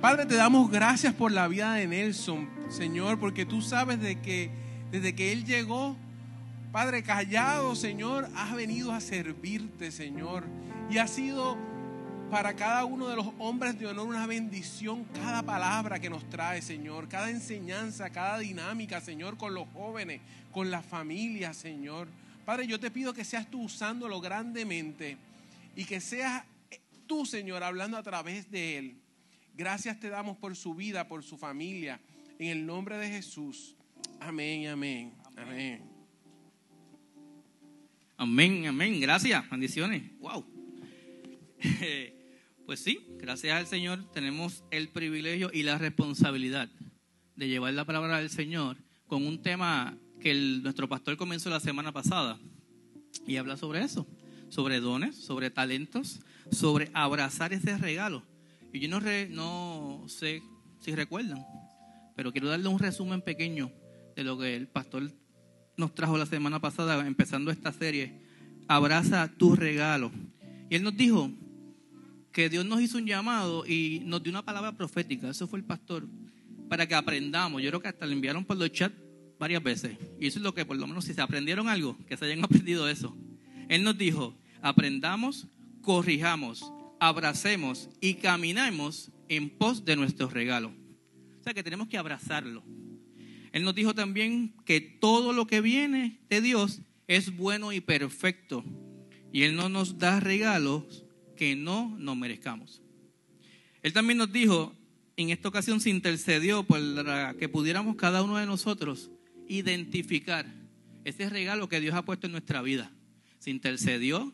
Padre, te damos gracias por la vida de Nelson, Señor, porque tú sabes de que desde que él llegó, Padre, callado, Señor, has venido a servirte, Señor. Y ha sido para cada uno de los hombres de honor una bendición cada palabra que nos trae, Señor, cada enseñanza, cada dinámica, Señor, con los jóvenes, con la familia, Señor. Padre, yo te pido que seas tú usándolo grandemente y que seas tú, Señor, hablando a través de él. Gracias te damos por su vida, por su familia. En el nombre de Jesús. Amén, amén, amén. Amén, amén. Gracias. Bendiciones. Wow. Pues sí, gracias al Señor tenemos el privilegio y la responsabilidad de llevar la palabra del Señor con un tema que nuestro pastor comenzó la semana pasada y habla sobre eso, sobre dones, sobre talentos, sobre abrazar ese regalo y yo no, no sé si recuerdan, pero quiero darle un resumen pequeño de lo que el pastor nos trajo la semana pasada, empezando esta serie, Abraza tu regalo. Y él nos dijo que Dios nos hizo un llamado y nos dio una palabra profética, eso fue el pastor, para que aprendamos. Yo creo que hasta le enviaron por los chats varias veces. Y eso es lo que por lo menos si se aprendieron algo, que se hayan aprendido eso. Él nos dijo, aprendamos, corrijamos, abracemos y caminemos en pos de nuestro regalo. O sea que tenemos que abrazarlo. Él nos dijo también que todo lo que viene de Dios es bueno y perfecto. Y Él no nos da regalos que no nos merezcamos. Él también nos dijo, en esta ocasión se intercedió para que pudiéramos cada uno de nosotros identificar ese regalo que Dios ha puesto en nuestra vida. Se intercedió,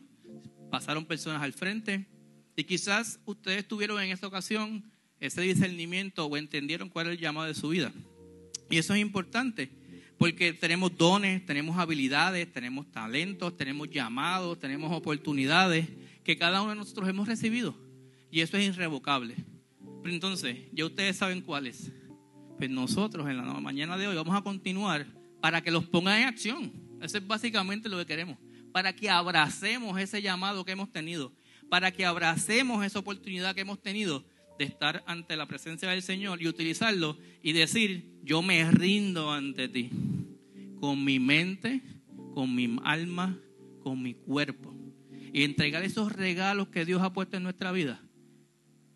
pasaron personas al frente, y quizás ustedes tuvieron en esta ocasión ese discernimiento o entendieron cuál es el llamado de su vida. Y eso es importante, porque tenemos dones, tenemos habilidades, tenemos talentos, tenemos llamados, tenemos oportunidades que cada uno de nosotros hemos recibido. Y eso es irrevocable. Pero entonces, ya ustedes saben cuáles. Pues nosotros en la mañana de hoy vamos a continuar para que los pongan en acción. Eso es básicamente lo que queremos. Para que abracemos ese llamado que hemos tenido para que abracemos esa oportunidad que hemos tenido de estar ante la presencia del Señor y utilizarlo y decir, yo me rindo ante ti, con mi mente, con mi alma, con mi cuerpo. Y entregar esos regalos que Dios ha puesto en nuestra vida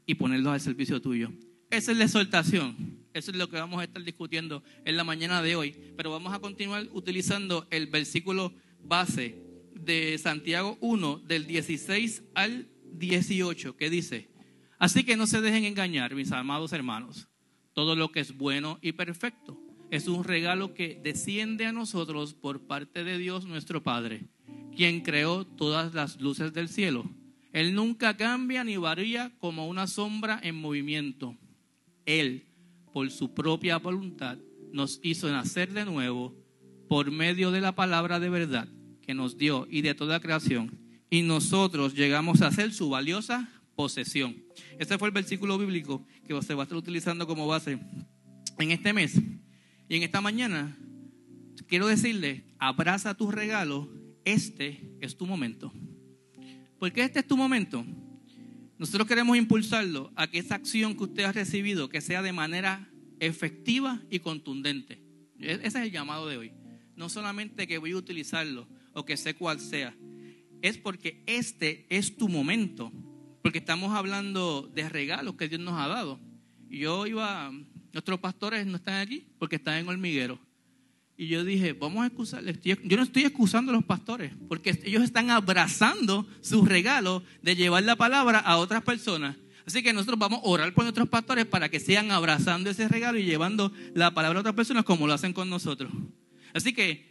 y ponerlos al servicio tuyo. Esa es la exhortación. Eso es lo que vamos a estar discutiendo en la mañana de hoy. Pero vamos a continuar utilizando el versículo base de Santiago 1, del 16 al 18, que dice, así que no se dejen engañar, mis amados hermanos, todo lo que es bueno y perfecto es un regalo que desciende a nosotros por parte de Dios nuestro Padre, quien creó todas las luces del cielo. Él nunca cambia ni varía como una sombra en movimiento. Él, por su propia voluntad, nos hizo nacer de nuevo por medio de la palabra de verdad que nos dio y de toda creación, y nosotros llegamos a ser su valiosa posesión. Este fue el versículo bíblico que se va a estar utilizando como base en este mes. Y en esta mañana quiero decirle, abraza tu regalo, este es tu momento. Porque este es tu momento. Nosotros queremos impulsarlo a que esa acción que usted ha recibido, que sea de manera efectiva y contundente. E-, ese es el llamado de hoy. No solamente que voy a utilizarlo, o que sé cuál sea. Es porque este es tu momento. Porque estamos hablando de regalos que Dios nos ha dado. Yo iba, nuestros pastores no están aquí porque están en hormiguero. Y yo dije, vamos a excusarles. Yo no estoy excusando a los pastores, porque ellos están abrazando su regalo de llevar la palabra a otras personas. Así que nosotros vamos a orar por nuestros pastores para que sigan abrazando ese regalo y llevando la palabra a otras personas como lo hacen con nosotros. Así que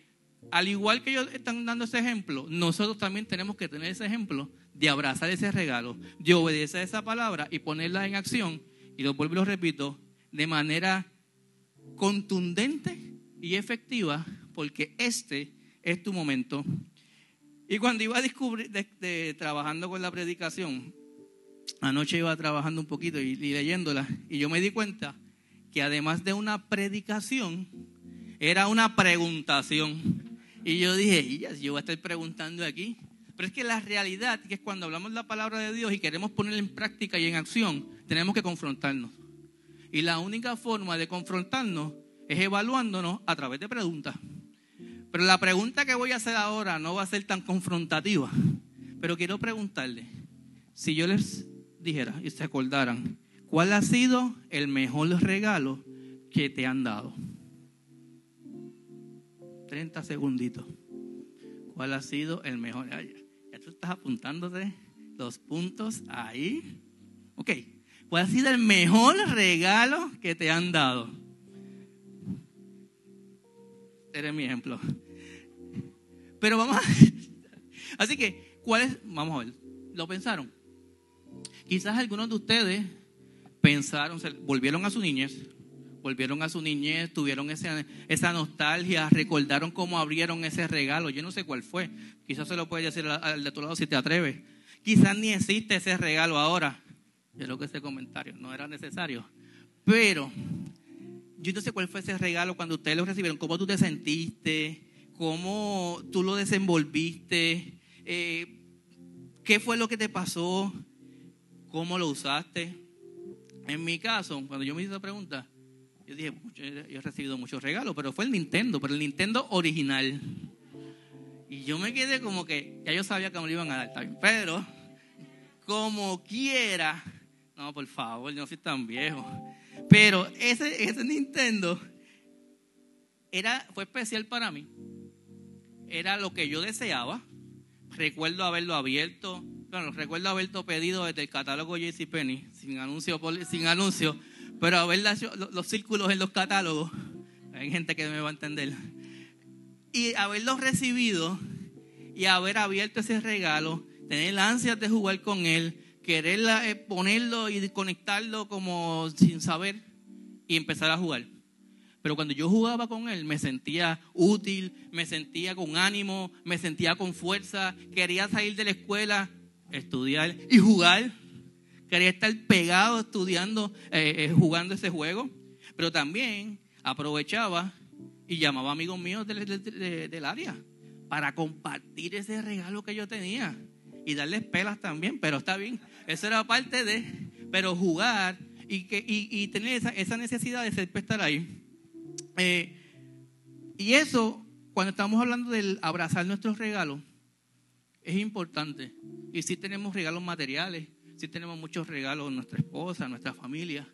al igual que ellos están dando ese ejemplo, nosotros también tenemos que tener ese ejemplo de abrazar ese regalo, de obedecer esa palabra y ponerla en acción. Y lo vuelvo y lo repito, de manera contundente y efectiva, porque este es tu momento. Y cuando iba a descubrir, trabajando con la predicación, anoche iba trabajando un poquito y leyéndola, y yo me di cuenta que además de una predicación, era una preguntación. Y yo dije, yo voy a estar preguntando aquí. Pero es que la realidad que es cuando hablamos la palabra de Dios y queremos ponerla en práctica y en acción, tenemos que confrontarnos. Y la única forma de confrontarnos es evaluándonos a través de preguntas. Pero la pregunta que voy a hacer ahora no va a ser tan confrontativa. Pero quiero preguntarle, si yo les dijera y se acordaran, ¿cuál ha sido el mejor regalo que te han dado? 30 segunditos. ¿Cuál ha sido el mejor? Ya tú estás apuntándote los puntos ahí. Ok. ¿Cuál ha sido el mejor regalo que te han dado? Eres mi ejemplo. Pero vamos a... Así que, ¿cuál es? Vamos a ver. ¿Lo pensaron? Quizás algunos de ustedes pensaron, volvieron a su niñez, volvieron a su niñez, tuvieron esa, esa nostalgia, recordaron cómo abrieron ese regalo. Yo no sé cuál fue. Quizás se lo puede decir al de tu lado si te atreves. Quizás ni existe ese regalo ahora. Yo creo que ese comentario no era necesario. Pero yo no sé cuál fue ese regalo cuando ustedes lo recibieron, cómo tú te sentiste, cómo tú lo desenvolviste, eh, qué fue lo que te pasó, cómo lo usaste. En mi caso, cuando yo me hice esa pregunta, yo dije, yo he recibido muchos regalos, pero fue el Nintendo, pero el Nintendo original. Y yo me quedé como que, ya yo sabía que me lo iban a dar, pero como quiera, no, por favor, yo no soy tan viejo. Pero ese, ese Nintendo era, fue especial para mí. Era lo que yo deseaba. Recuerdo haberlo abierto. Bueno, recuerdo haberlo pedido desde el catálogo JCPenney, sin anuncio, sin anuncio, pero haber hecho los círculos en los catálogos. Hay gente que me va a entender. Y haberlo recibido y haber abierto ese regalo, tener ansias de jugar con él, querer eh, ponerlo y conectarlo como sin saber y empezar a jugar. Pero cuando yo jugaba con él, me sentía útil, me sentía con ánimo, me sentía con fuerza, quería salir de la escuela, estudiar y jugar. Quería estar pegado estudiando, eh, eh, jugando ese juego. Pero también aprovechaba y llamaba a amigos míos del área para compartir ese regalo que yo tenía y darles pelas también, pero está bien. Eso era parte de, pero jugar y, que, y, tener esa, esa, necesidad de ser estar ahí. Eh, y eso, cuando estamos hablando del abrazar nuestros regalos, es importante. Y si tenemos regalos materiales, si tenemos muchos regalos nuestra esposa, nuestra familia.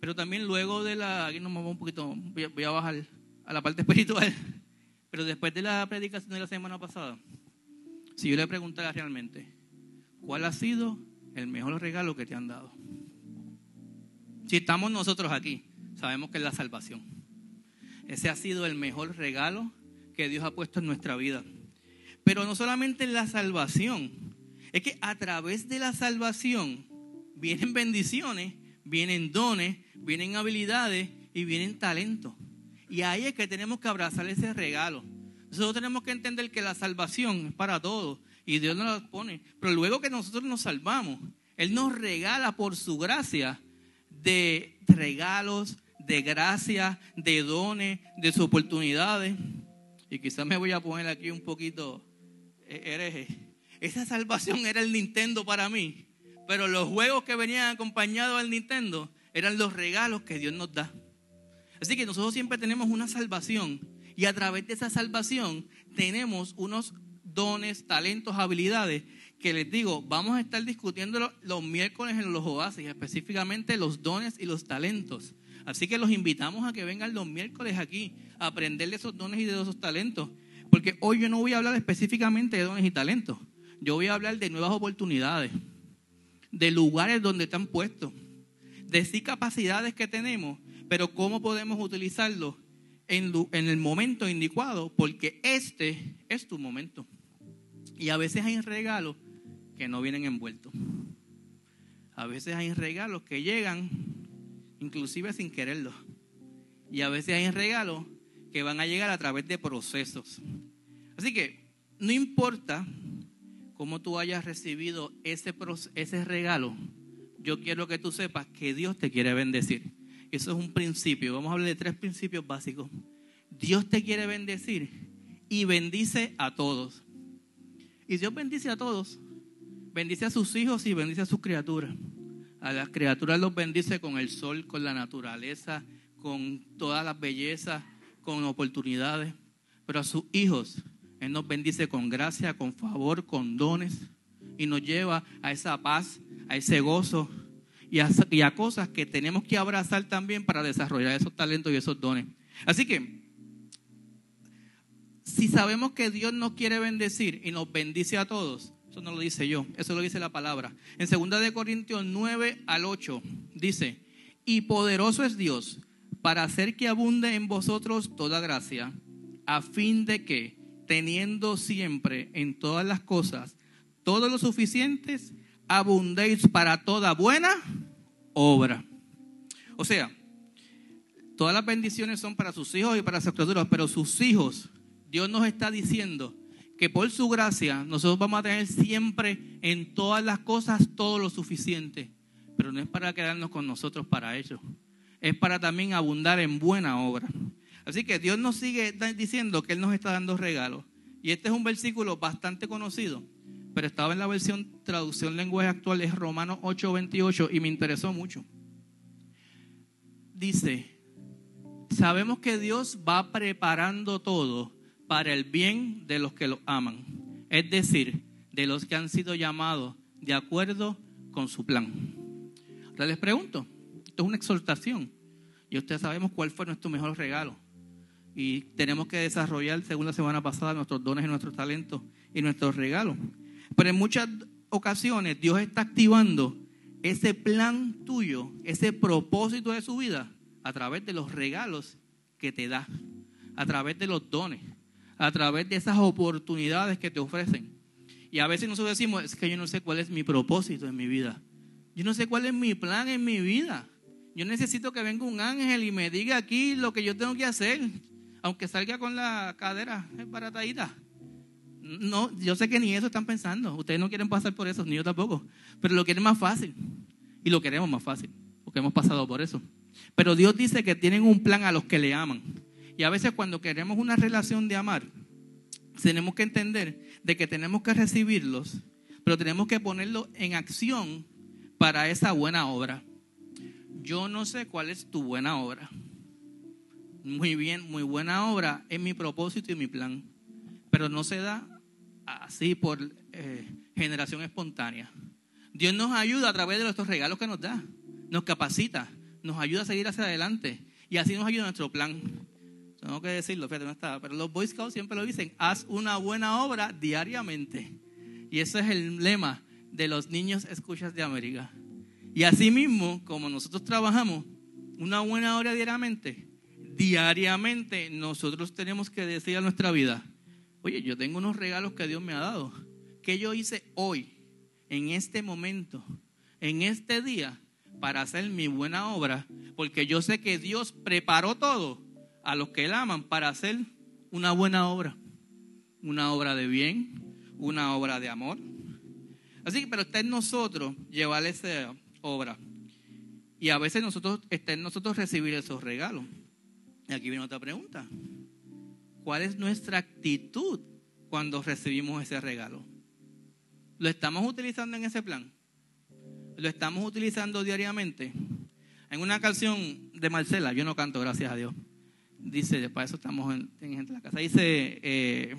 Pero también luego de la, aquí nos vamos un poquito, voy a bajar a la parte espiritual. Pero después de la predicación de la semana pasada, si yo le preguntara realmente, ¿cuál ha sido el mejor regalo que te han dado? Si estamos nosotros aquí, sabemos que es la salvación. Ese ha sido el mejor regalo que Dios ha puesto en nuestra vida. Pero no solamente en la salvación, es que a través de la salvación vienen bendiciones, vienen dones, vienen habilidades y vienen talentos. Y ahí es que tenemos que abrazar ese regalo. Nosotros tenemos que entender que la salvación es para todos y Dios nos la pone. Pero luego que nosotros nos salvamos, Él nos regala por su gracia de regalos, de gracia, de dones, de oportunidades. Y quizás me voy a poner aquí un poquito eh, hereje. Esa salvación era el Nintendo para mí. Pero los juegos que venían acompañados al Nintendo eran los regalos que Dios nos da. Así que nosotros siempre tenemos una salvación y a través de esa salvación tenemos unos dones, talentos, habilidades que les digo, vamos a estar discutiendo los miércoles en los oasis, específicamente los dones y los talentos. Así que los invitamos a que vengan los miércoles aquí a aprender de esos dones y de esos talentos. Porque hoy yo no voy a hablar específicamente de dones y talentos. Yo voy a hablar de nuevas oportunidades, de lugares donde están puestos, de sí capacidades que tenemos, pero cómo podemos utilizarlos en, el momento indicado, porque este es tu momento. Y a veces hay regalos que no vienen envueltos. A veces hay regalos que llegan inclusive sin quererlo. Y a veces hay regalos que van a llegar a través de procesos. Así que no importa cómo tú hayas recibido ese, ese regalo, yo quiero que tú sepas que Dios te quiere bendecir. Eso es un principio. Vamos a hablar de tres principios básicos. Dios te quiere bendecir y bendice a todos. Y Dios bendice a todos. Bendice a sus hijos y bendice a sus criaturas. A las criaturas los bendice con el sol, con la naturaleza, con todas las bellezas, con oportunidades. Pero a sus hijos, Él nos bendice con gracia, con favor, con dones. Y nos lleva a esa paz, a ese gozo y a, cosas que tenemos que abrazar también para desarrollar esos talentos y esos dones. Así que, si sabemos que Dios nos quiere bendecir y nos bendice a todos, eso no lo dice yo, eso lo dice la palabra. En 2 de Corintios 9 al 8 dice, "Y poderoso es Dios para hacer que abunde en vosotros toda gracia, a fin de que teniendo siempre en todas las cosas todos los suficientes, abundéis para toda buena obra." O sea, todas las bendiciones son para sus hijos y para sus criaturas, pero sus hijos, Dios nos está diciendo que por su gracia nosotros vamos a tener siempre en todas las cosas todo lo suficiente, pero no es para quedarnos con nosotros para ello, es para también abundar en buena obra. Así que Dios nos sigue diciendo que Él nos está dando regalos. Y este es un versículo bastante conocido, pero estaba en la versión traducción lenguaje actual, es Romanos 8:28 y me interesó mucho. Dice, sabemos que Dios va preparando todo para el bien de los que lo aman, es decir, de los que han sido llamados de acuerdo con su plan. Ahora les pregunto, esto es una exhortación y ustedes sabemos cuál fue nuestro mejor regalo. Y tenemos que desarrollar, según la semana pasada, nuestros dones y nuestros talentos y nuestros regalos. Pero en muchas ocasiones Dios está activando ese plan tuyo, ese propósito de su vida a través de los regalos que te da, a través de los dones, a través de esas oportunidades que te ofrecen. Y a veces nosotros decimos, es que yo no sé cuál es mi propósito en mi vida. Yo no sé cuál es mi plan en mi vida. Yo necesito que venga un ángel y me diga aquí lo que yo tengo que hacer, aunque salga con la cadera baratadita. No, yo sé que ni eso están pensando. Ustedes no quieren pasar por eso, ni yo tampoco. Pero lo quieren más fácil. Y lo queremos más fácil, porque hemos pasado por eso. Pero Dios dice que tienen un plan a los que le aman. Y a veces cuando queremos una relación de amar, tenemos que entender de que tenemos que recibirlos, pero tenemos que ponerlo en acción para esa buena obra. Yo no sé cuál es tu buena obra. Muy bien, muy buena obra es mi propósito y mi plan, pero no se da así por eh, generación espontánea. Dios nos ayuda a través de nuestros regalos que nos da, nos capacita, nos ayuda a seguir hacia adelante y así nos ayuda nuestro plan. Tengo que decirlo, fíjate, no estaba. Pero los Boy Scouts siempre lo dicen, haz una buena obra diariamente. Y ese es el lema de los niños escuchas de América. Y así mismo, como nosotros trabajamos una buena obra diariamente, diariamente nosotros tenemos que decir a nuestra vida, oye, yo tengo unos regalos que Dios me ha dado. que yo hice hoy, en este momento, en este día, para hacer mi buena obra? Porque yo sé que Dios preparó todo a los que Él aman para hacer una buena obra, una obra de bien, una obra de amor. Así que, pero está en nosotros llevar esa obra. Y a veces nosotros, está en nosotros recibir esos regalos. Y aquí viene otra pregunta. ¿Cuál es nuestra actitud cuando recibimos ese regalo? ¿Lo estamos utilizando en ese plan? ¿Lo estamos utilizando diariamente? En una canción de Marcela, yo no canto, gracias a Dios dice, para eso estamos en, en la casa, dice, eh,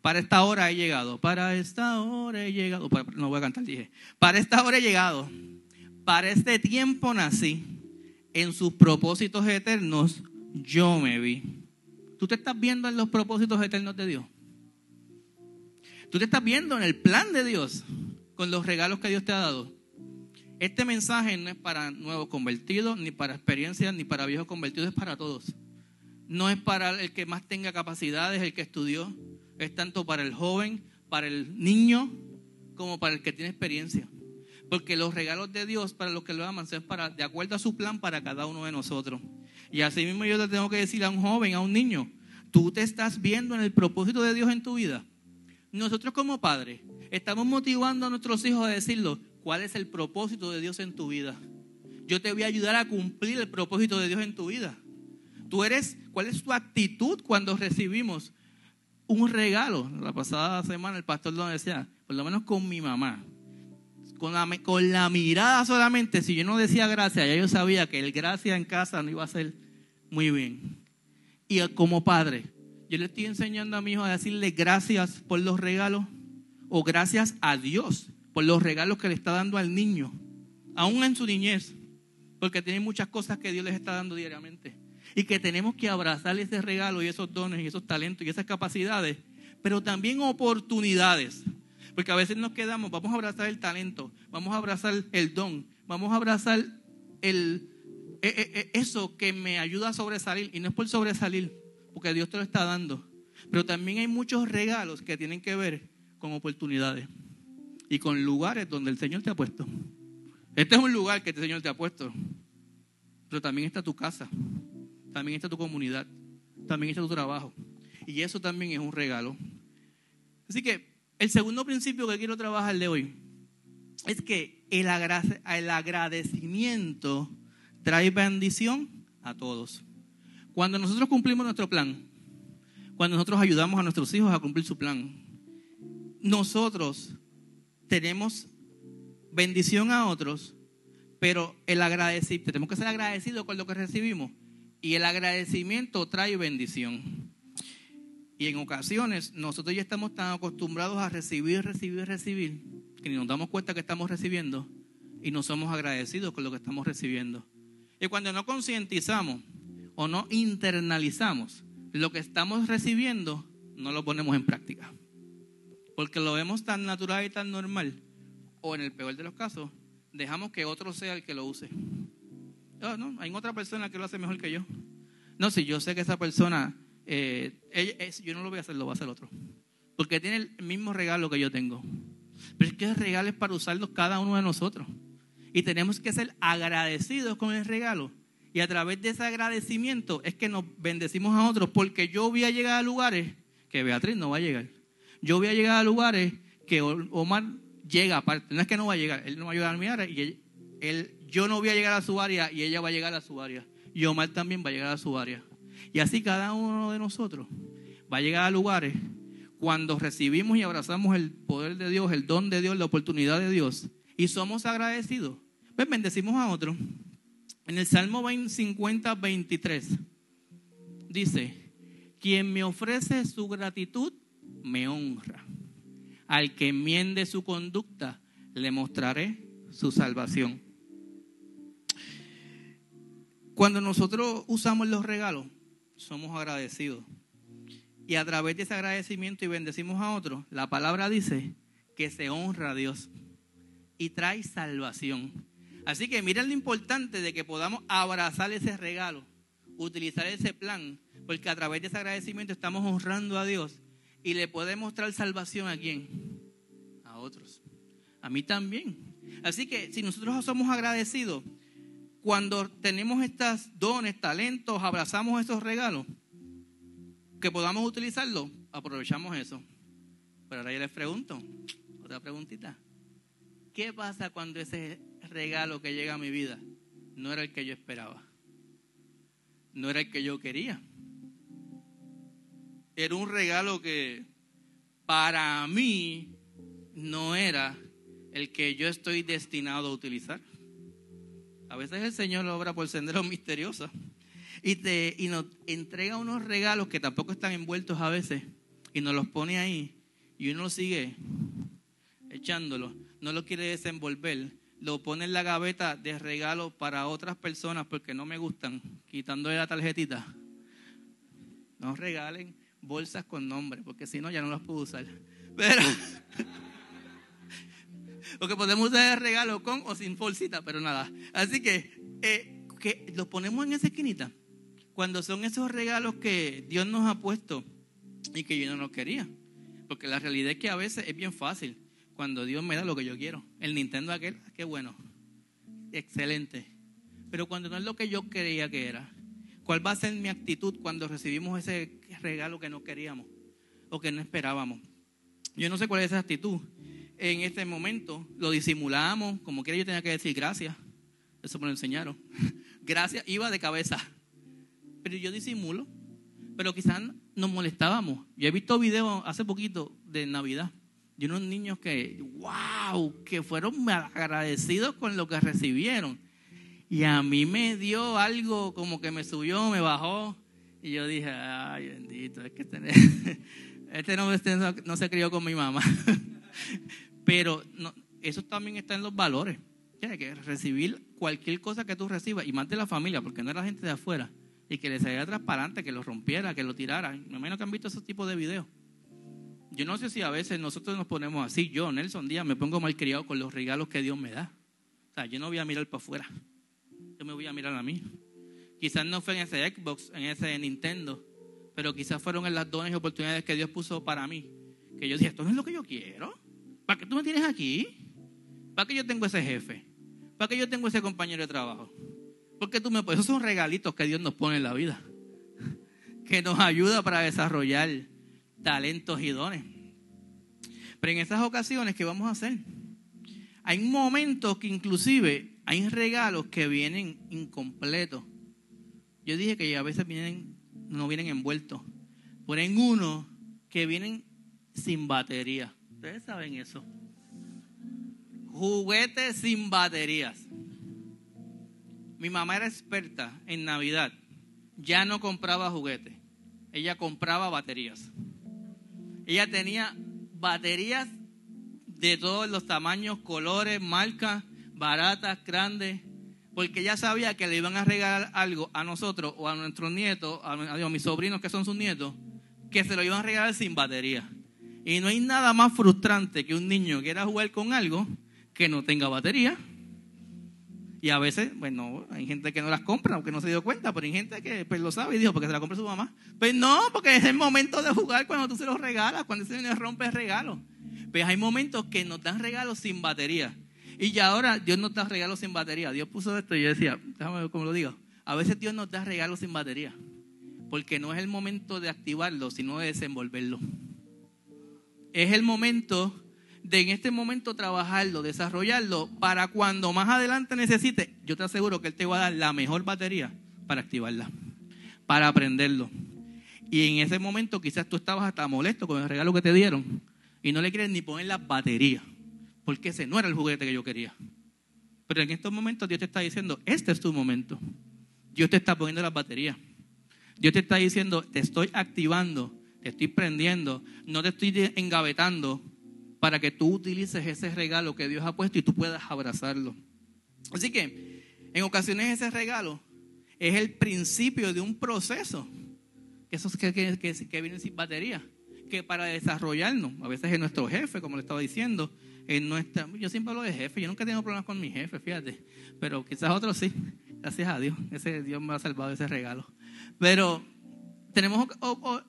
para esta hora he llegado, para esta hora he llegado, no voy a cantar, dije, para esta hora he llegado, para este tiempo nací, en sus propósitos eternos yo me vi. ¿Tú te estás viendo en los propósitos eternos de Dios? ¿Tú te estás viendo en el plan de Dios con los regalos que Dios te ha dado? Este mensaje no es para nuevos convertidos, ni para experiencias, ni para viejos convertidos, es para todos no es para el que más tenga capacidades, el que estudió, es tanto para el joven, para el niño, como para el que tiene experiencia. Porque los regalos de Dios para los que lo aman son para, de acuerdo a su plan para cada uno de nosotros. Y así mismo yo te tengo que decir a un joven, a un niño, tú te estás viendo en el propósito de Dios en tu vida. Nosotros como padres estamos motivando a nuestros hijos a decirlo, ¿cuál es el propósito de Dios en tu vida? Yo te voy a ayudar a cumplir el propósito de Dios en tu vida. Tú eres, ¿cuál es tu actitud cuando recibimos un regalo? La pasada semana el pastor lo decía, por lo menos con mi mamá. con la, con la mirada solamente, si yo no decía gracias, ya yo sabía que el gracias en casa no iba a ser muy bien. Y como padre, yo le estoy enseñando a mi hijo a decirle gracias por los regalos o gracias a Dios por los regalos que le está dando al niño, aún en su niñez, porque tiene muchas cosas que Dios les está dando diariamente. Y que tenemos que abrazar ese regalo y esos dones y esos talentos y esas capacidades, pero también oportunidades. Porque a veces nos quedamos, vamos a abrazar el talento, vamos a abrazar el don, vamos a abrazar el, eso que me ayuda a sobresalir. Y no es por sobresalir, porque Dios te lo está dando. Pero también hay muchos regalos que tienen que ver con oportunidades y con lugares donde el Señor te ha puesto. Este es un lugar que el Señor te ha puesto, pero también está tu casa, también está tu comunidad, también está tu trabajo. Y eso también es un regalo. Así que el segundo principio que quiero trabajar de hoy es que el, agradecimiento trae bendición a todos. Cuando nosotros cumplimos nuestro plan, cuando nosotros ayudamos a nuestros hijos a cumplir su plan, nosotros tenemos bendición a otros, pero el agradecimiento, tenemos que ser agradecidos con lo que recibimos y el agradecimiento trae bendición. Y en ocasiones nosotros ya estamos tan acostumbrados a recibir, recibir, recibir, que ni nos damos cuenta que estamos recibiendo y no somos agradecidos con lo que estamos recibiendo. Y cuando no concientizamos o no internalizamos lo que estamos recibiendo, no lo ponemos en práctica. Porque lo vemos tan natural y tan normal. O en el peor de los casos, dejamos que otro sea el que lo use. Oh, no, hay otra persona que lo hace mejor que yo. No, si yo sé que esa persona eh, yo no lo voy a hacer, lo va a hacer otro. Porque tiene el mismo regalo que yo tengo. Pero es que el regalo es para usarlo cada uno de nosotros. Y tenemos que ser agradecidos con el regalo. Y a través de ese agradecimiento es que nos bendecimos a otros. Porque yo voy a llegar a lugares que Beatriz no va a llegar. Yo voy a llegar a lugares que Omar llega aparte. No es que no va a llegar, él no va a llegar a mi área y él, yo no voy a llegar a su área y ella va a llegar a su área. Y Omar también va a llegar a su área. Y así cada uno de nosotros va a llegar a lugares cuando recibimos y abrazamos el poder de Dios, el don de Dios, la oportunidad de Dios, y somos agradecidos, pues bendecimos a otros. En el Salmo 50, 23 dice, quien me ofrece su gratitud, me honra. Al que enmiende su conducta, le mostraré su salvación. Cuando nosotros usamos los regalos, somos agradecidos. Y a través de ese agradecimiento y bendecimos a otros, la palabra dice que se honra a Dios y trae salvación. Así que miren lo importante de que podamos abrazar ese regalo, utilizar ese plan, porque a través de ese agradecimiento estamos honrando a Dios y le podemos traer salvación a quién? A otros. A mí también. Así que si nosotros somos agradecidos, cuando tenemos estos dones, talentos, abrazamos esos regalos, que podamos utilizarlo, aprovechamos eso. Pero ahora yo les pregunto, otra preguntita. ¿Qué pasa cuando ese regalo que llega a mi vida no era el que yo esperaba? No era el que yo quería. Era un regalo que para mí no era el que yo estoy destinado a utilizar. A veces el Señor lo obra por senderos misteriosos y, te, y nos entrega unos regalos que tampoco están envueltos a veces y nos los pone ahí y uno sigue echándolo, no lo quiere desenvolver, lo pone en la gaveta de regalo para otras personas porque no me gustan, quitándole la tarjetita. No regalen bolsas con nombre, porque si no ya no las puedo usar. Pero Porque podemos usar el regalo con o sin bolsita, pero nada. Así que, eh, que lo ponemos en esa esquinita. Cuando son esos regalos que Dios nos ha puesto y que yo no los quería. Porque la realidad es que a veces es bien fácil. Cuando Dios me da lo que yo quiero. El Nintendo aquel, qué bueno. Excelente. Pero cuando no es lo que yo quería que era. ¿Cuál va a ser mi actitud cuando recibimos ese regalo que no queríamos o que no esperábamos? Yo no sé cuál es esa actitud en este momento, lo disimulamos, como quiera yo tenía que decir gracias, eso me lo enseñaron, gracias, iba de cabeza, pero yo disimulo, pero quizás nos molestábamos. Yo he visto videos hace poquito de Navidad, de unos niños que, wow, que fueron agradecidos con lo que recibieron. Y a mí me dio algo como que me subió, me bajó. Y yo dije, ay, bendito, es que este, este no, este no, se crió con mi mamá. Pero eso también está en los valores. Tienes que recibir cualquier cosa que tú recibas, y más de la familia, porque no era gente de afuera, y que le saliera transparente, que lo rompiera, que lo tirara. Me imagino que han visto ese tipo de videos. Yo no sé si a veces nosotros nos ponemos así. Yo, Nelson Díaz, me pongo mal criado con los regalos que Dios me da. O sea, yo no voy a mirar para afuera. Yo me voy a mirar a mí. Quizás no fue en ese Xbox, en ese Nintendo, pero quizás fueron en las dones y oportunidades que Dios puso para mí. Que yo dije, esto no es lo que yo quiero. ¿Para qué tú me tienes aquí? ¿Para qué yo tengo ese jefe? ¿Para qué yo tengo ese compañero de trabajo? Porque tú me pones, esos son regalitos que Dios nos pone en la vida. Que nos ayuda para desarrollar talentos y dones. Pero en esas ocasiones, ¿qué vamos a hacer? Hay momentos que inclusive hay regalos que vienen incompletos. Yo dije que a veces vienen, no vienen envueltos. Ponen uno que vienen sin batería. Ustedes saben eso. Juguetes sin baterías. Mi mamá era experta en Navidad. Ya no compraba juguetes. Ella compraba baterías. Ella tenía baterías de todos los tamaños, colores, marcas, baratas, grandes, porque ella sabía que le iban a regalar algo a nosotros o a nuestros nietos, a, a mis sobrinos que son sus nietos, que se lo iban a regalar sin batería. Y no hay nada más frustrante que un niño quiera jugar con algo que no tenga batería. Y a veces, bueno, hay gente que no las compra, aunque no se dio cuenta, pero hay gente que pues, lo sabe y dijo, porque se la compra su mamá. Pues no, porque es el momento de jugar cuando tú se los regalas, cuando se le rompe el regalo. Pues hay momentos que nos dan regalos sin batería. Y ya ahora Dios nos da regalos sin batería. Dios puso esto y yo decía, déjame ver cómo lo digo. A veces Dios nos da regalos sin batería. Porque no es el momento de activarlo, sino de desenvolverlo. Es el momento de en este momento trabajarlo, desarrollarlo, para cuando más adelante necesite, yo te aseguro que Él te va a dar la mejor batería para activarla, para aprenderlo. Y en ese momento quizás tú estabas hasta molesto con el regalo que te dieron y no le quieres ni poner la batería, porque ese no era el juguete que yo quería. Pero en estos momentos Dios te está diciendo, este es tu momento. Dios te está poniendo la batería. Dios te está diciendo, te estoy activando, te estoy prendiendo, no te estoy engavetando, para que tú utilices ese regalo que Dios ha puesto y tú puedas abrazarlo. Así que en ocasiones ese regalo es el principio de un proceso, que esos que, que, vienen sin batería, que para desarrollarnos, a veces es nuestro jefe, como le estaba diciendo, en nuestra, yo siempre hablo de jefe, yo nunca tengo problemas con mi jefe, fíjate, pero quizás otros sí, gracias a Dios, ese Dios me ha salvado ese regalo. Pero tenemos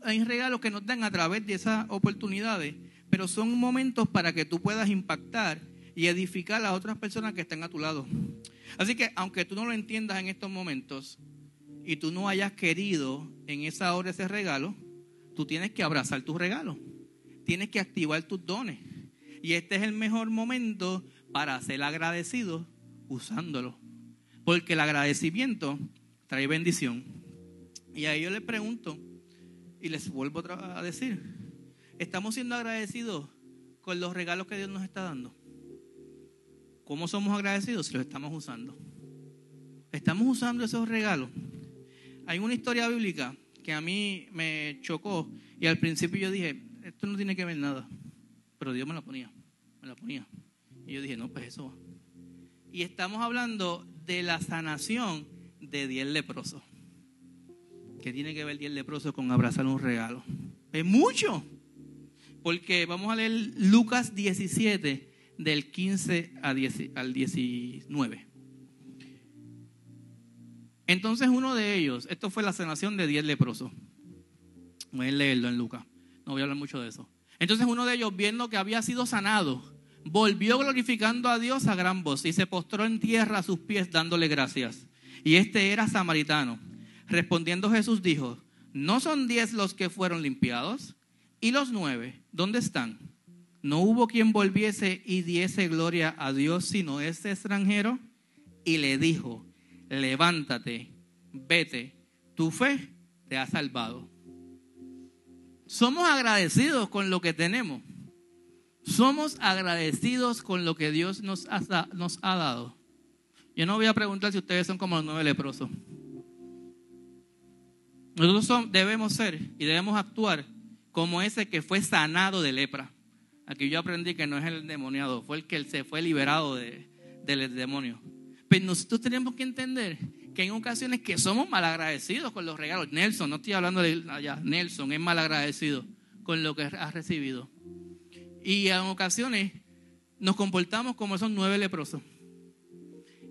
hay regalos que nos dan a través de esas oportunidades pero son momentos para que tú puedas impactar y edificar a otras personas que están a tu lado. Así que aunque tú no lo entiendas en estos momentos y tú no hayas querido en esa hora ese regalo, tú tienes que abrazar tu regalo. Tienes que activar tus dones. Y este es el mejor momento para ser agradecido usándolo. Porque el agradecimiento trae bendición. Y ahí yo les pregunto y les vuelvo a decir, ¿Estamos siendo agradecidos con los regalos que Dios nos está dando? ¿Cómo somos agradecidos si los estamos usando? ¿Estamos usando esos regalos? Hay una historia bíblica que a mí me chocó y al principio yo dije, esto no tiene que ver nada, pero Dios me la ponía, me la ponía. Y yo dije, no, pues eso va. Y estamos hablando de la sanación de diez leprosos. ¿Qué tiene que ver diez leprosos con abrazar un regalo? Es mucho. Porque vamos a leer Lucas 17, del 15 al 19. Entonces uno de ellos, esto fue la sanación de 10 leprosos. Voy a leerlo en Lucas, no voy a hablar mucho de eso. Entonces uno de ellos, viendo que había sido sanado, volvió glorificando a Dios a gran voz y se postró en tierra a sus pies dándole gracias. Y este era samaritano. Respondiendo Jesús dijo, ¿no son diez los que fueron limpiados? ¿Y los nueve? ¿Dónde están? No hubo quien volviese y diese gloria a Dios sino este extranjero. Y le dijo, levántate, vete, tu fe te ha salvado. Somos agradecidos con lo que tenemos. Somos agradecidos con lo que Dios nos ha, dado. Yo no voy a preguntar si ustedes son como los nueve leprosos. Nosotros debemos ser y debemos actuar como ese que fue sanado de lepra. Aquí yo aprendí que no es el demoniado, fue el que se fue liberado del demonio. Pero nosotros tenemos que entender que en ocasiones que somos malagradecidos con los regalos. Nelson, no estoy hablando de allá, Nelson es malagradecido con lo que ha recibido. Y en ocasiones nos comportamos como esos nueve leprosos.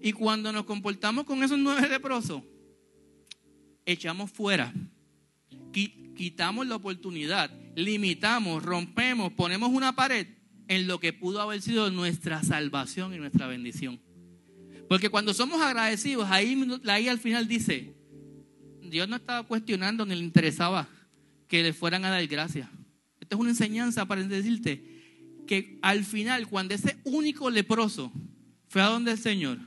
Y cuando nos comportamos con esos nueve leprosos, echamos fuera, quitamos la oportunidad, limitamos, rompemos, ponemos una pared en lo que pudo haber sido nuestra salvación y nuestra bendición. Porque cuando somos agradecidos, ahí, ahí al final dice, Dios no estaba cuestionando ni le interesaba que le fueran a dar gracias. Esta es una enseñanza para decirte que al final, cuando ese único leproso fue a donde el Señor,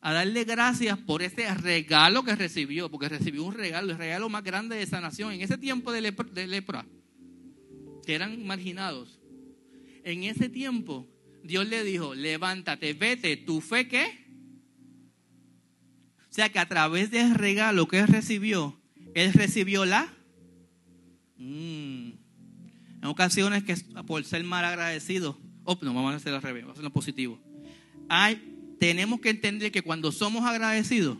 a darle gracias por ese regalo que recibió, porque recibió un regalo, el regalo más grande de sanación en ese tiempo de lepra, de que eran marginados. En ese tiempo, Dios le dijo, levántate, vete, tu fe qué? O sea que a través del regalo que él recibió, él recibió la... Mm, en ocasiones que por ser mal agradecido, oh, no, vamos a hacer al revés, vamos a hacer lo positivo. Hay, tenemos que entender que cuando somos agradecidos,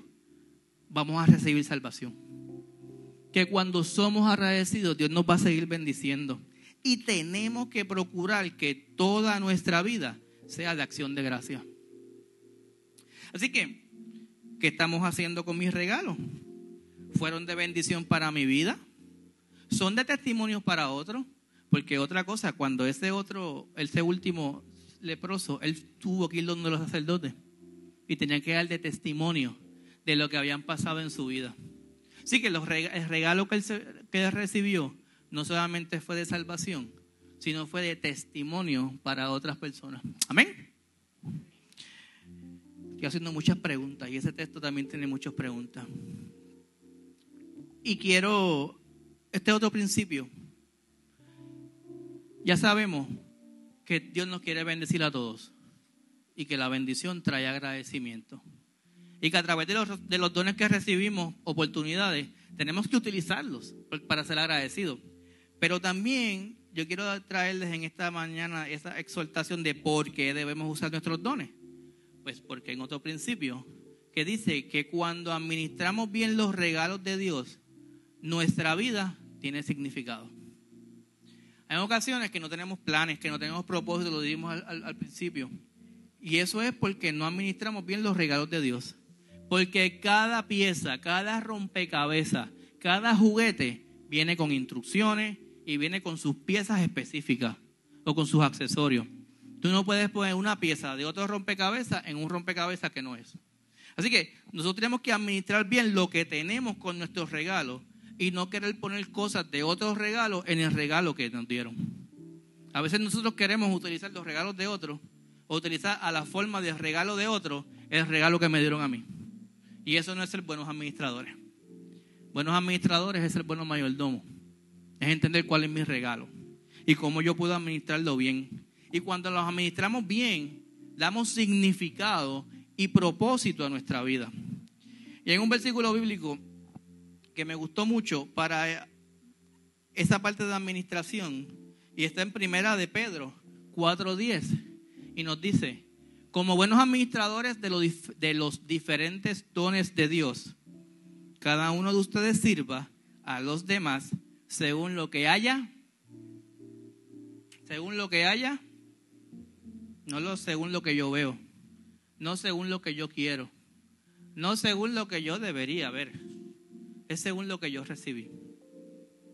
vamos a recibir salvación. Que cuando somos agradecidos, Dios nos va a seguir bendiciendo. Y tenemos que procurar que toda nuestra vida sea de acción de gracia. Así que, ¿qué estamos haciendo con mis regalos? ¿Fueron de bendición para mi vida? ¿Son de testimonio para otros? Porque otra cosa, cuando ese otro, ese último leproso, él tuvo que ir donde los sacerdotes y tenía que darle testimonio de lo que habían pasado en su vida. Así que el regalo que él, que recibió no solamente fue de salvación, sino fue de testimonio para otras personas. Amén. Estoy haciendo muchas preguntas y ese texto también tiene muchas preguntas. Y quiero, este otro principio, ya sabemos que Dios nos quiere bendecir a todos y que la bendición trae agradecimiento. Y que a través de los, dones que recibimos, oportunidades, tenemos que utilizarlos para ser agradecidos. Pero también yo quiero traerles en esta mañana esa exhortación de por qué debemos usar nuestros dones. Pues porque en otro principio que dice que cuando administramos bien los regalos de Dios, nuestra vida tiene significado. Hay ocasiones que no tenemos planes, que no tenemos propósitos, lo dijimos al, principio. Y eso es porque no administramos bien los regalos de Dios. Porque cada pieza, cada rompecabezas, cada juguete viene con instrucciones y viene con sus piezas específicas o con sus accesorios. Tú no puedes poner una pieza de otro rompecabezas en un rompecabezas que no es. Así que nosotros tenemos que administrar bien lo que tenemos con nuestros regalos y no querer poner cosas de otros regalos en el regalo que nos dieron. A veces nosotros queremos utilizar los regalos de otros utilizar a la forma de regalo de otros el regalo que me dieron a mí. Y eso no es ser buenos administradores. Buenos administradores es ser buenos mayordomo. Es entender cuál es mi regalo y cómo yo puedo administrarlo bien. Y cuando los administramos bien, damos significado y propósito a nuestra vida. Y en un versículo bíblico que me gustó mucho para esa parte de administración y está en primera de Pedro 4.10 y nos dice, como buenos administradores de los, de los diferentes dones de Dios, cada uno de ustedes sirva a los demás según lo que haya, según lo que haya, no lo según lo que yo veo, no según lo que yo quiero, no según lo que yo debería ver es según lo que yo recibí.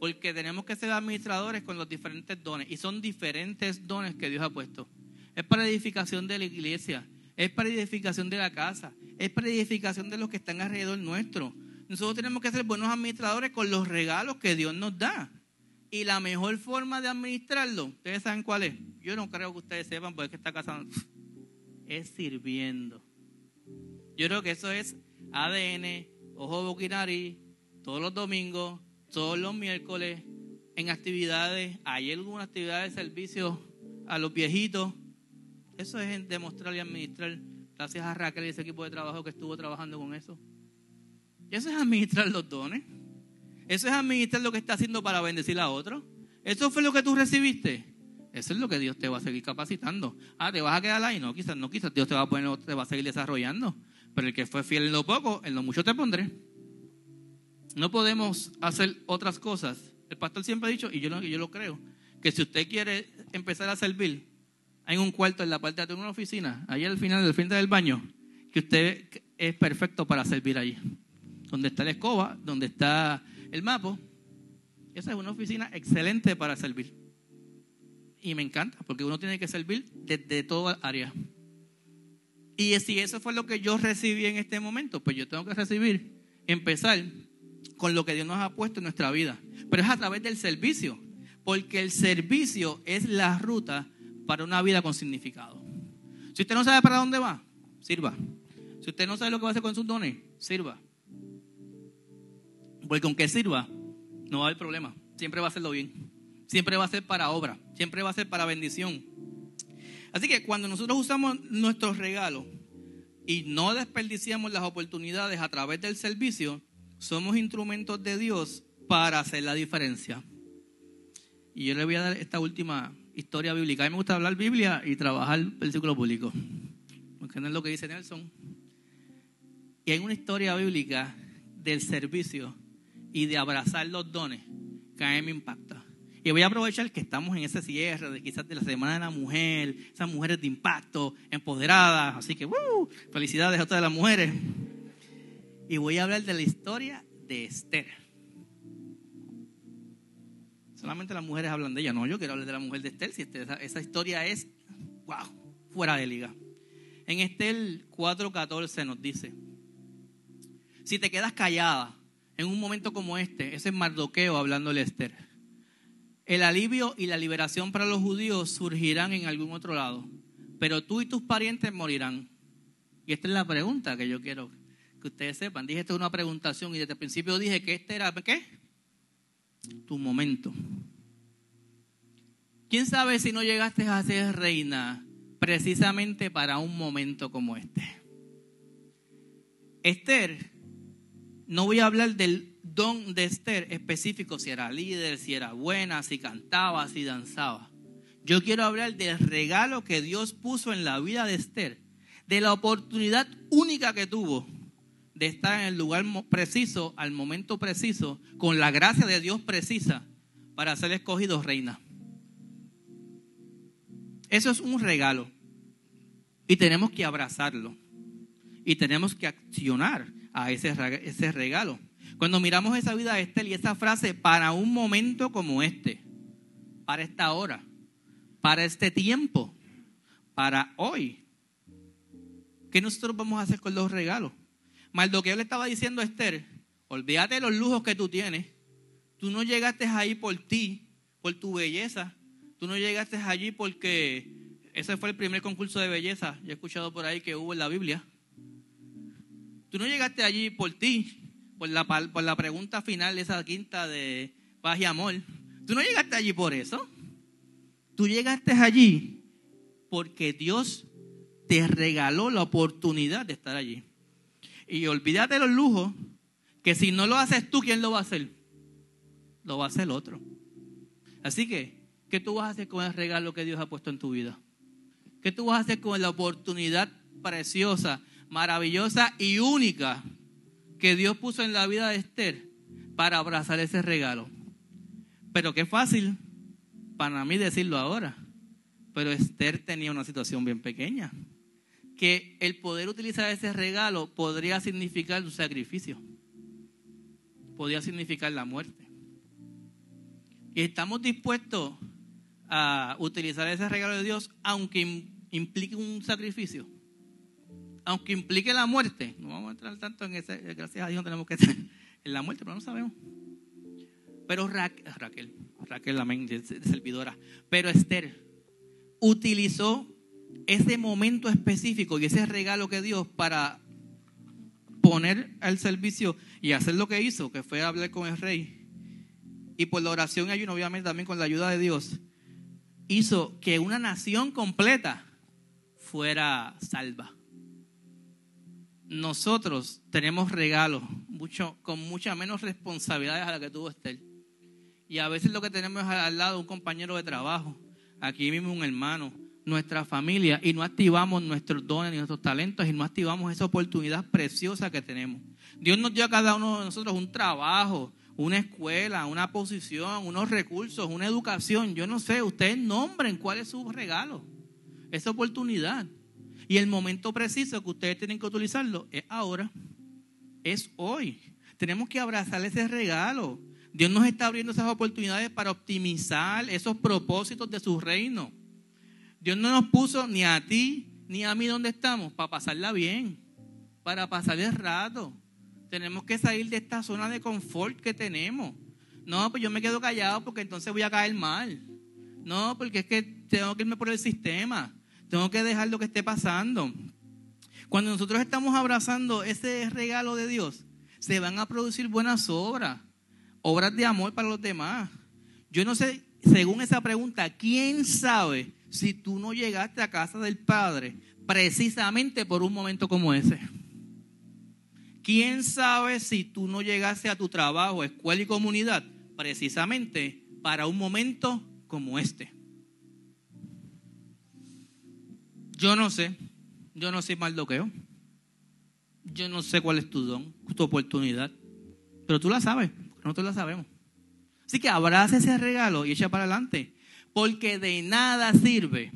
Porque tenemos que ser administradores con los diferentes dones. Y son diferentes dones que Dios ha puesto. Es para edificación de la iglesia. Es para edificación de la casa. Es para edificación de los que están alrededor nuestro. Nosotros tenemos que ser buenos administradores con los regalos que Dios nos da. Y la mejor forma de administrarlo, ustedes saben cuál es. Yo no creo que ustedes sepan porque es que está casando. Es sirviendo. Yo creo que eso es ADN, ojo boquinari, todos los domingos, todos los miércoles, en actividades, hay alguna actividad de servicio a los viejitos. Eso es demostrar y administrar. Gracias a Raquel y ese equipo de trabajo que estuvo trabajando con eso. Eso es administrar los dones. Eso es administrar lo que está haciendo para bendecir a otros. Eso fue lo que tú recibiste. Eso es lo que Dios te va a seguir capacitando. Ah, te vas a quedar ahí. No, quizás no, quizás Dios te va a poner, te va a seguir desarrollando. Pero el que fue fiel en lo poco, en lo mucho te pondré. No podemos hacer otras cosas. El pastor siempre ha dicho, y yo lo creo, que si usted quiere empezar a servir, hay un cuarto en la parte de una oficina, ahí al final del frente del baño, que usted es perfecto para servir allí. Donde está la escoba, donde está el mapa. Esa es una oficina excelente para servir. Y me encanta, porque uno tiene que servir desde toda área. Y si eso fue lo que yo recibí en este momento, pues yo tengo que recibir, empezar con lo que Dios nos ha puesto en nuestra vida. Pero es a través del servicio, porque el servicio es la ruta para una vida con significado. Si usted no sabe para dónde va, sirva. Si usted no sabe lo que va a hacer con sus dones, sirva. Porque aunque sirva, no va a haber problema. Siempre va a hacerlo bien. Siempre va a ser para obra. Siempre va a ser para bendición. Así que cuando nosotros usamos nuestros regalos y no desperdiciamos las oportunidades a través del servicio, somos instrumentos de Dios para hacer la diferencia. Y yo le voy a dar esta última historia bíblica. A mí me gusta hablar Biblia y trabajar versículo público, porque no es lo que dice Nelson. Y hay una historia bíblica del servicio y de abrazar los dones que a mí me impacta. Y voy a aprovechar que estamos en ese cierre de quizás de la Semana de la Mujer, esas mujeres de impacto, empoderadas. Así que, ¡uh! felicidades a todas las mujeres. Y voy a hablar de la historia de Esther. Solamente las mujeres hablan de ella. No, yo quiero hablar de la mujer de Esther. Si esa, historia es, wow, fuera de liga. En Esther 4:14 nos dice, si te quedas callada en un momento como este, ese es Mardoqueo hablándole a Esther, el alivio y la liberación para los judíos surgirán en algún otro lado, pero tú y tus parientes morirán. Y esta es la pregunta que yo quiero que ustedes sepan. Dije, esto es una preguntación y desde el principio dije que este era, ¿qué? Tu momento. ¿Quién sabe si no llegaste a ser reina precisamente para un momento como este? Esther, no voy a hablar del don de Esther específico, si era líder, si era buena, si cantaba, si danzaba. Yo quiero hablar del regalo que Dios puso en la vida de Esther, de la oportunidad única que tuvo de estar en el lugar preciso, al momento preciso, con la gracia de Dios precisa para ser escogido reina. Eso es un regalo y tenemos que abrazarlo y tenemos que accionar a ese, ese regalo. Cuando miramos esa vida de Estel y esa frase, para un momento como este, para esta hora, para este tiempo, para hoy, ¿qué nosotros vamos a hacer con los regalos? Mardoqueo le estaba diciendo a Esther, olvídate de los lujos que tú tienes. Tú no llegaste ahí por ti, por tu belleza. Tú no llegaste allí porque ese fue el primer concurso de belleza. Yo he escuchado por ahí que hubo en la Biblia. Tú no llegaste allí por ti, por la, por la pregunta final de esa quinta de paz y amor. Tú no llegaste allí por eso. Tú llegaste allí porque Dios te regaló la oportunidad de estar allí. Y olvídate de los lujos, que si no lo haces tú, ¿quién lo va a hacer? Lo va a hacer el otro. Así que, ¿qué tú vas a hacer con el regalo que Dios ha puesto en tu vida? ¿Qué tú vas a hacer con la oportunidad preciosa, maravillosa y única que Dios puso en la vida de Esther para abrazar ese regalo? Pero qué fácil para mí decirlo ahora. Pero Esther tenía una situación bien pequeña que el poder utilizar ese regalo podría significar un sacrificio, podría significar la muerte. Y estamos dispuestos a utilizar ese regalo de Dios aunque implique un sacrificio, aunque implique la muerte. No vamos a entrar tanto en ese, gracias a Dios tenemos que estar en la muerte, pero no sabemos. Pero Raquel, Raquel, Raquel, amén, servidora, pero Esther utilizó ese momento específico y ese regalo que Dios para poner al servicio y hacer lo que hizo, que fue hablar con el rey. Y por la oración y ayuno, obviamente también con la ayuda de Dios, hizo que una nación completa fuera salva. Nosotros tenemos regalos mucho, con muchas menos responsabilidades a la que tuvo Esther. Y a veces lo que tenemos es al lado un compañero de trabajo, aquí mismo un hermano, nuestra familia, y no activamos nuestros dones y nuestros talentos y no activamos esa oportunidad preciosa que tenemos. Dios nos dio a cada uno de nosotros un trabajo, una escuela, una posición, unos recursos, una educación. Yo no sé, ustedes nombren cuál es su regalo, esa oportunidad. Y el momento preciso que ustedes tienen que utilizarlo es ahora, es hoy. Tenemos que abrazar ese regalo. Dios nos está abriendo esas oportunidades para optimizar esos propósitos de su reino. Dios no nos puso ni a ti ni a mí donde estamos para pasarla bien, para pasar el rato. Tenemos que salir de esta zona de confort que tenemos. No, pues yo me quedo callado porque entonces voy a caer mal. No, porque es que tengo que irme por el sistema. Tengo que dejar lo que esté pasando. Cuando nosotros estamos abrazando ese regalo de Dios, se van a producir buenas obras, obras de amor para los demás. Yo no sé, según esa pregunta, ¿quién sabe si tú no llegaste a casa del Padre precisamente por un momento como ese? ¿Quién sabe si tú no llegaste a tu trabajo, escuela y comunidad precisamente para un momento como este? Yo no sé, yo no sé maldoqueo. Yo no sé cuál es tu don, tu oportunidad. Pero tú la sabes, nosotros la sabemos. Así que abraza ese regalo y echa para adelante. Porque de nada sirve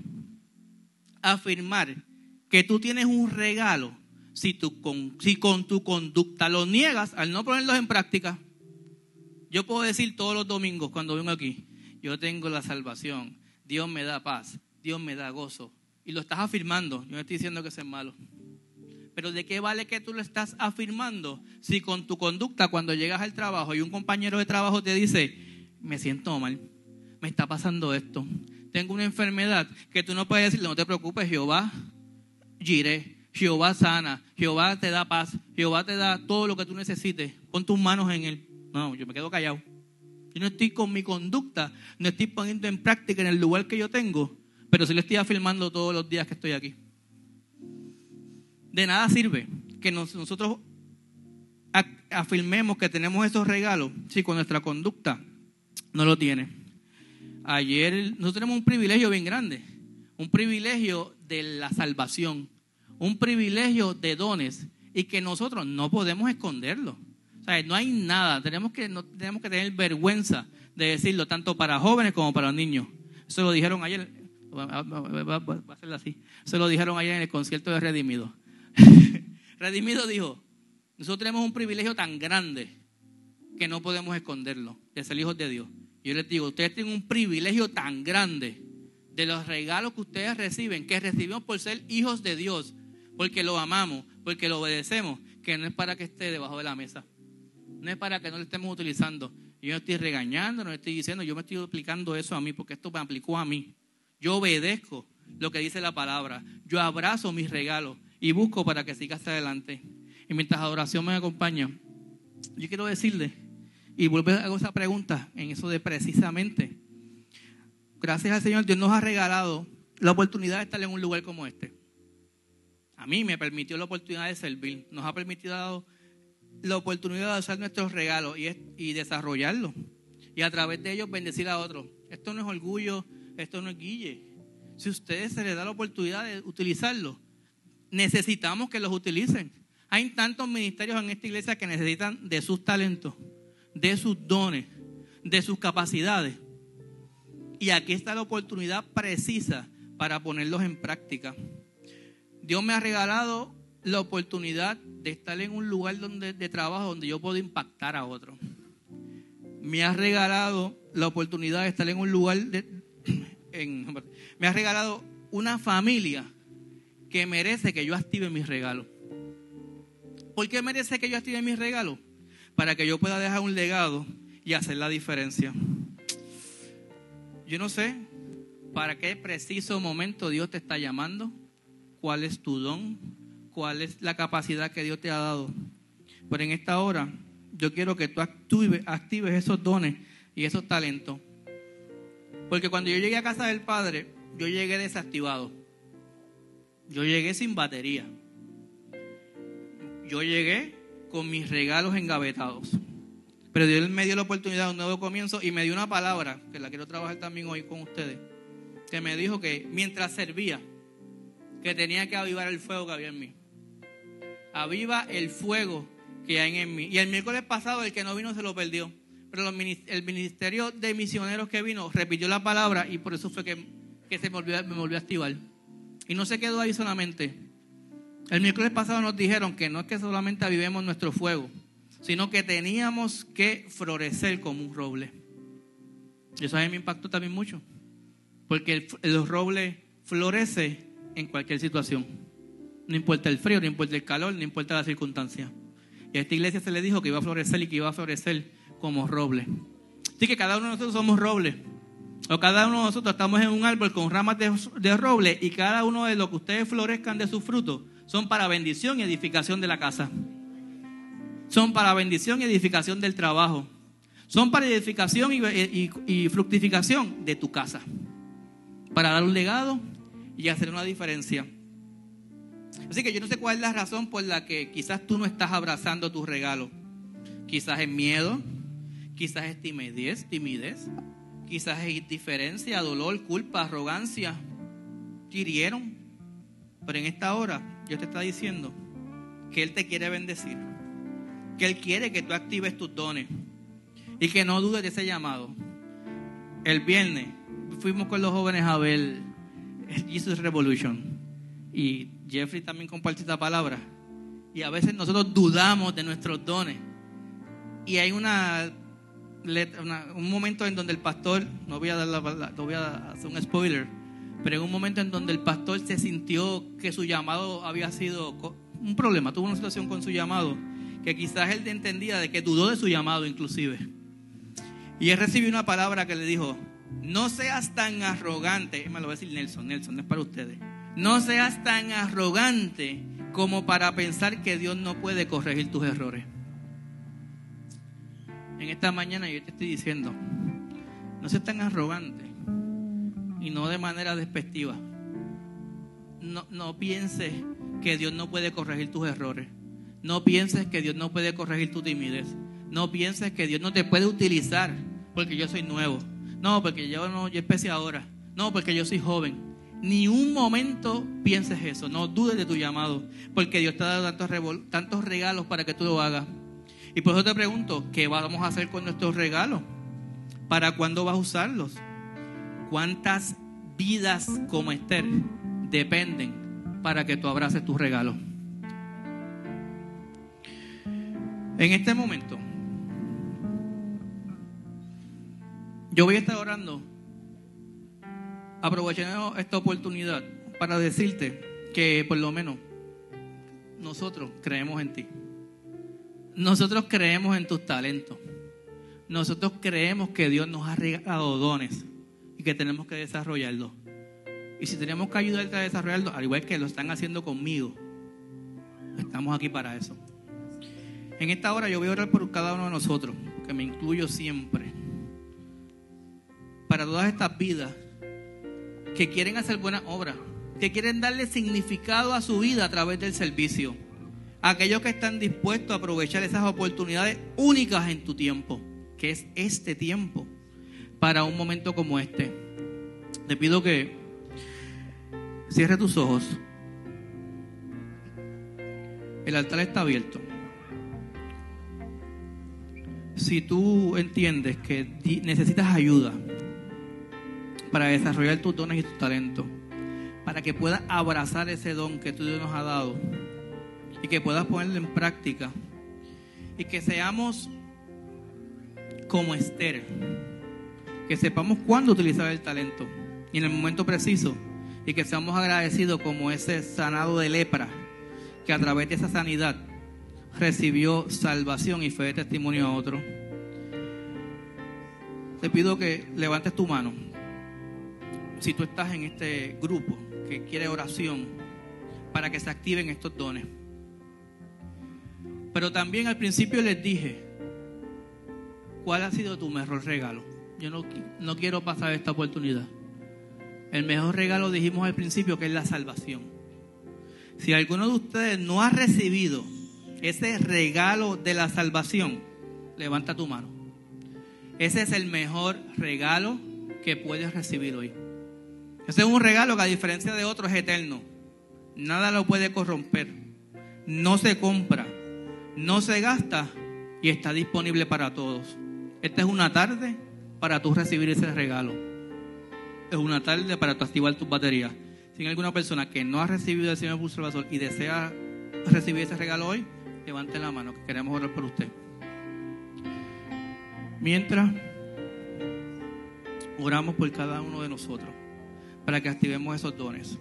afirmar que tú tienes un regalo si, con, si con tu conducta lo niegas al no ponerlos en práctica. Yo puedo decir todos los domingos cuando vengo aquí, yo tengo la salvación, Dios me da paz, Dios me da gozo. Y lo estás afirmando, yo no estoy diciendo que es malo. Pero ¿de qué vale que tú lo estás afirmando si con tu conducta cuando llegas al trabajo y un compañero de trabajo te dice, me siento mal, me está pasando esto, tengo una enfermedad que tú no puedes decirle, no te preocupes, Jehová, giré, Jehová sana, Jehová te da paz, Jehová te da todo lo que tú necesites. Pon tus manos en él. No, yo me quedo callado. Yo no estoy con mi conducta, no estoy poniendo en práctica en el lugar que yo tengo, pero sí lo estoy afirmando todos los días que estoy aquí. De nada sirve que nosotros afirmemos que tenemos esos regalos si con nuestra conducta no lo tiene. Ayer nosotros tenemos un privilegio bien grande, un privilegio de la salvación un privilegio de dones y que nosotros no podemos esconderlo. O sea, no hay nada, tenemos que, no, tenemos que tener vergüenza de decirlo, tanto para jóvenes como para niños. Eso lo dijeron ayer, va, a ser así, se lo dijeron ayer en el concierto de Redimido. Redimido dijo, nosotros tenemos un privilegio tan grande que no podemos esconderlo, de ser hijos de Dios. Yo les digo, ustedes tienen un privilegio tan grande de los regalos que ustedes reciben, que recibimos por ser hijos de Dios, porque lo amamos, porque lo obedecemos, que no es para que esté debajo de la mesa. No es para que no lo estemos utilizando. Yo no estoy regañando, no estoy diciendo, yo me estoy aplicando eso a mí, porque esto me aplicó a mí. Yo obedezco lo que dice la palabra. Yo abrazo mis regalos y busco para que siga hacia adelante. Y mientras adoración me acompaña, yo quiero decirle, y vuelvo a esa pregunta en eso de precisamente, gracias al Señor, Dios nos ha regalado la oportunidad de estar en un lugar como este a mí me permitió la oportunidad de servir, nos ha permitido la oportunidad de usar nuestros regalos y, y desarrollarlos. Y a través de ellos bendecir a otros. Esto no es orgullo, esto no es guille. Si a ustedes se les da la oportunidad de utilizarlos, necesitamos que los utilicen. Hay tantos ministerios en esta iglesia que necesitan de sus talentos, de sus dones, de sus capacidades. Y aquí está la oportunidad precisa para ponerlos en práctica. Dios me ha regalado la oportunidad de estar en un lugar donde, de trabajo donde yo puedo impactar a otros. Me ha regalado la oportunidad de estar en un lugar de, me ha regalado una familia que merece que yo active mis regalos. ¿Por qué merece que yo active mis regalos? Para que yo pueda dejar un legado y hacer la diferencia. Yo no sé para qué preciso momento Dios te está llamando cuál es tu don, cuál es la capacidad que Dios te ha dado. Pero en esta hora yo quiero que tú actives, esos dones y esos talentos Porque cuando yo llegué a casa del Padre, yo llegué desactivado. Yo llegué sin batería. Yo llegué con mis regalos engavetados. Pero Dios me dio la oportunidad de un nuevo comienzo y me dio una palabra, que la quiero trabajar también hoy con ustedes, que me dijo que mientras servía, que tenía que avivar el fuego que había en mí. Aviva el fuego que hay en mí. Y el miércoles pasado el que no vino se lo perdió. Pero el ministerio de misioneros que vino repitió la palabra y por eso fue que, se me volvió, me volvió a activar. Y no se quedó ahí solamente. El miércoles pasado nos dijeron que no es que solamente avivemos nuestro fuego, sino que teníamos que florecer como un roble. Y eso a mí me impactó también mucho. Porque el, el roble florece en cualquier situación. No importa el frío, no importa el calor, no importa la circunstancia. Y a esta iglesia se le dijo que iba a florecer y que iba a florecer como roble. Así que cada uno de nosotros somos robles. O cada uno de nosotros estamos en un árbol con ramas de, roble y cada uno de lo que ustedes florezcan de sus frutos son para bendición y edificación de la casa. Son para bendición y edificación del trabajo. Son para edificación y fructificación de tu casa. Para dar un legado y hacer una diferencia. Así que yo no sé cuál es la razón por la que quizás tú no estás abrazando tus regalos. Quizás es miedo, quizás es timidez, timidez, quizás es indiferencia, dolor, culpa, arrogancia. Hirieron. Pero en esta hora Dios te está diciendo que Él te quiere bendecir, que Él quiere que tú actives tus dones y que no dudes de ese llamado. El viernes fuimos con los jóvenes a ver Jesus Revolution. Y Jeffrey también compartió esta palabra. Y a veces nosotros dudamos de nuestros dones. Y hay una, un momento en donde el pastor, no voy a dar la, no voy a hacer un spoiler, pero en un momento en donde el pastor se sintió que su llamado había sido un problema, tuvo una situación con su llamado, que quizás él entendía de que dudó de su llamado inclusive. Y él recibió una palabra que le dijo, no seas tan arrogante, me lo va a decir Nelson, Nelson, es para ustedes. No seas tan arrogante como para pensar que Dios no puede corregir tus errores. En esta mañana yo te estoy diciendo, no seas tan arrogante y no de manera despectiva. No, no pienses que Dios no puede corregir tus errores. No pienses que Dios no puede corregir tu timidez. No pienses que Dios no te puede utilizar porque yo soy nuevo. No, porque yo no, yo empecé ahora. No, porque yo soy joven. Ni un momento pienses eso. No dudes de tu llamado. Porque Dios te ha dado tantos, tantos regalos para que tú lo hagas. Y por eso te pregunto, ¿qué vamos a hacer con nuestros regalos? ¿Para cuándo vas a usarlos? ¿Cuántas vidas como Esther dependen para que tú abraces tus regalos? En este momento, Yo voy a estar orando, aprovechando esta oportunidad para decirte que por lo menos nosotros creemos en ti. Nosotros creemos en tus talentos. Nosotros creemos que Dios nos ha regalado dones y que tenemos que desarrollarlos. Y si tenemos que ayudarte a desarrollarlos, al igual que lo están haciendo conmigo, estamos aquí para eso. En esta hora yo voy a orar por cada uno de nosotros, que me incluyo siempre para todas estas vidas que quieren hacer buenas obras, que quieren darle significado a su vida a través del servicio. Aquellos que están dispuestos a aprovechar esas oportunidades únicas en tu tiempo, que es este tiempo, para un momento como este. Te pido que cierre tus ojos. El altar está abierto. Si tú entiendes que necesitas ayuda, para desarrollar tus dones y tus talentos, para que puedas abrazar ese don que tú Dios nos ha dado y que puedas ponerlo en práctica y que seamos como Esther, que sepamos cuándo utilizar el talento y en el momento preciso y que seamos agradecidos como ese sanado de lepra que a través de esa sanidad recibió salvación y fue de testimonio a otro. Te pido que levantes tu mano si tú estás en este grupo que quiere oración para que se activen estos dones. Pero también al principio les dije, ¿cuál ha sido tu mejor regalo? Yo no, no quiero pasar esta oportunidad. El mejor regalo dijimos al principio que es la salvación. Si alguno de ustedes no ha recibido ese regalo de la salvación, levanta tu mano. Ese es el mejor regalo que puedes recibir hoy. Ese es un regalo que a diferencia de otros es eterno. Nada lo puede corromper. No se compra, no se gasta y está disponible para todos. Esta es una tarde para tú recibir ese regalo. Es una tarde para tú activar tus baterías. Si hay alguna persona que no ha recibido el Señor Salvador y desea recibir ese regalo hoy, levante la mano, que queremos orar por usted. Mientras oramos por cada uno de nosotros para que activemos esos dones.